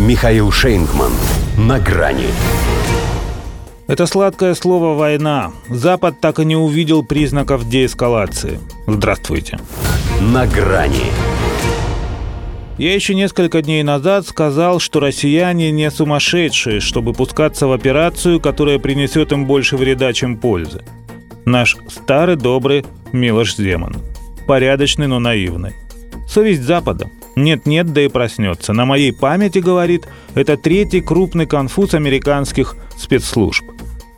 Михаил Шейнгман. На грани. Это сладкое слово «война». Запад так и не увидел признаков деэскалации. Здравствуйте. На грани. Я еще несколько дней назад сказал, что россияне не сумасшедшие, чтобы пускаться в операцию, которая принесет им больше вреда, чем пользы. Наш старый добрый Милош Земан. Порядочный, но наивный. Совесть Запада. Нет-нет, да и проснется. На моей памяти, говорит, это третий крупный конфуз американских спецслужб.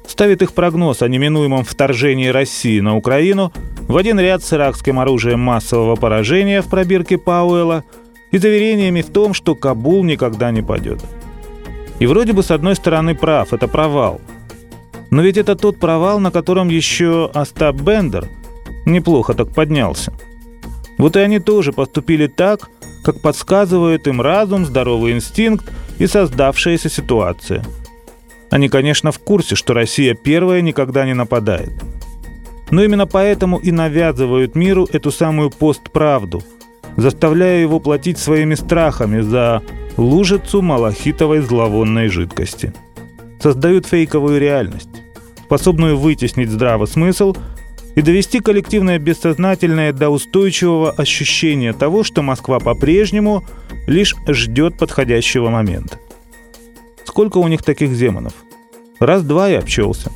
Ставит их прогноз о неминуемом вторжении России на Украину в один ряд с иракским оружием массового поражения в пробирке Пауэлла и заверениями в том, что Кабул никогда не падет. И вроде бы с одной стороны прав, это провал. Но ведь это тот провал, на котором еще Остап Бендер неплохо так поднялся. Вот и они тоже поступили так, как подсказывает им разум, здоровый инстинкт и создавшаяся ситуация. Они, конечно, в курсе, что Россия первая никогда не нападает. Но именно поэтому и навязывают миру эту самую постправду, заставляя его платить своими страхами за лужицу малахитовой зловонной жидкости. Создают фейковую реальность, способную вытеснить здравый смысл – и довести коллективное бессознательное до устойчивого ощущения того, что Москва по-прежнему лишь ждет подходящего момента. Сколько у них таких демонов? Раз-два и обчелся.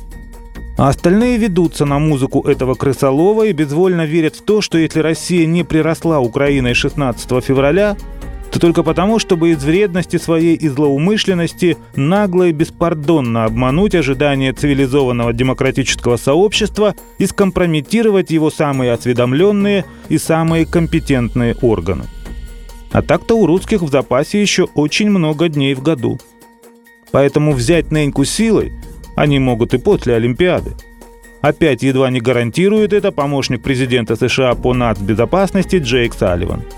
А остальные ведутся на музыку этого крысолова и безвольно верят в то, что если Россия не приросла Украиной 16 февраля, то только потому, чтобы из вредности своей и злоумышленности нагло и беспардонно обмануть ожидания цивилизованного демократического сообщества и скомпрометировать его самые осведомленные и самые компетентные органы. А так-то у русских в запасе еще очень много дней в году. Поэтому взять Неньку силой они могут и после Олимпиады. Опять едва не гарантирует это помощник президента США по нацбезопасности Джейк Салливан –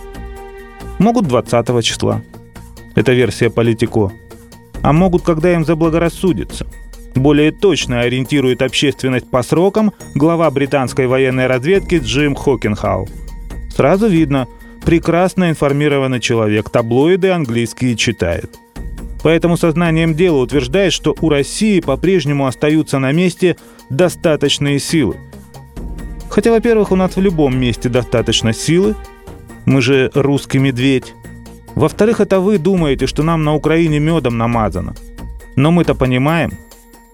Могут 20 числа. Это версия Политико. А могут, когда им заблагорассудится. Более точно ориентирует общественность по срокам глава британской военной разведки Джим Хокенхау. Сразу видно, прекрасно информированный человек, таблоиды английские читает. Поэтому сознанием дела утверждает, что у России по-прежнему остаются на месте достаточные силы. Хотя, во-первых, у нас в любом месте достаточно силы, мы же русский медведь. Во-вторых, это вы думаете, что нам на Украине медом намазано. Но мы-то понимаем,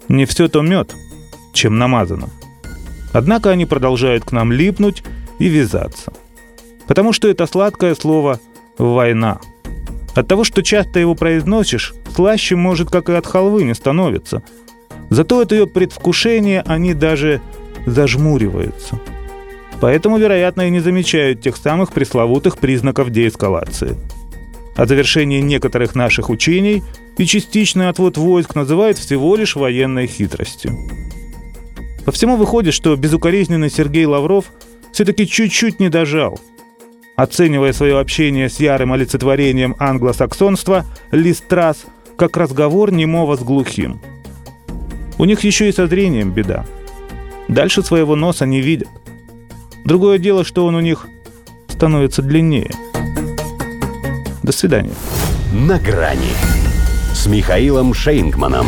не все то мед, чем намазано. Однако они продолжают к нам липнуть и вязаться. Потому что это сладкое слово «война». От того, что часто его произносишь, слаще может, как и от халвы, не становится. Зато от ее предвкушения они даже зажмуриваются – Поэтому, вероятно, и не замечают тех самых пресловутых признаков деэскалации. О завершении некоторых наших учений и частичный отвод войск называют всего лишь военной хитростью. По всему выходит, что безукоризненный Сергей Лавров все-таки чуть-чуть не дожал. Оценивая свое общение с ярым олицетворением англосаксонства, Листрас как разговор немого с глухим. У них еще и со зрением беда. Дальше своего носа не видят. Другое дело, что он у них становится длиннее. До свидания. На грани с Михаилом Шейнгманом.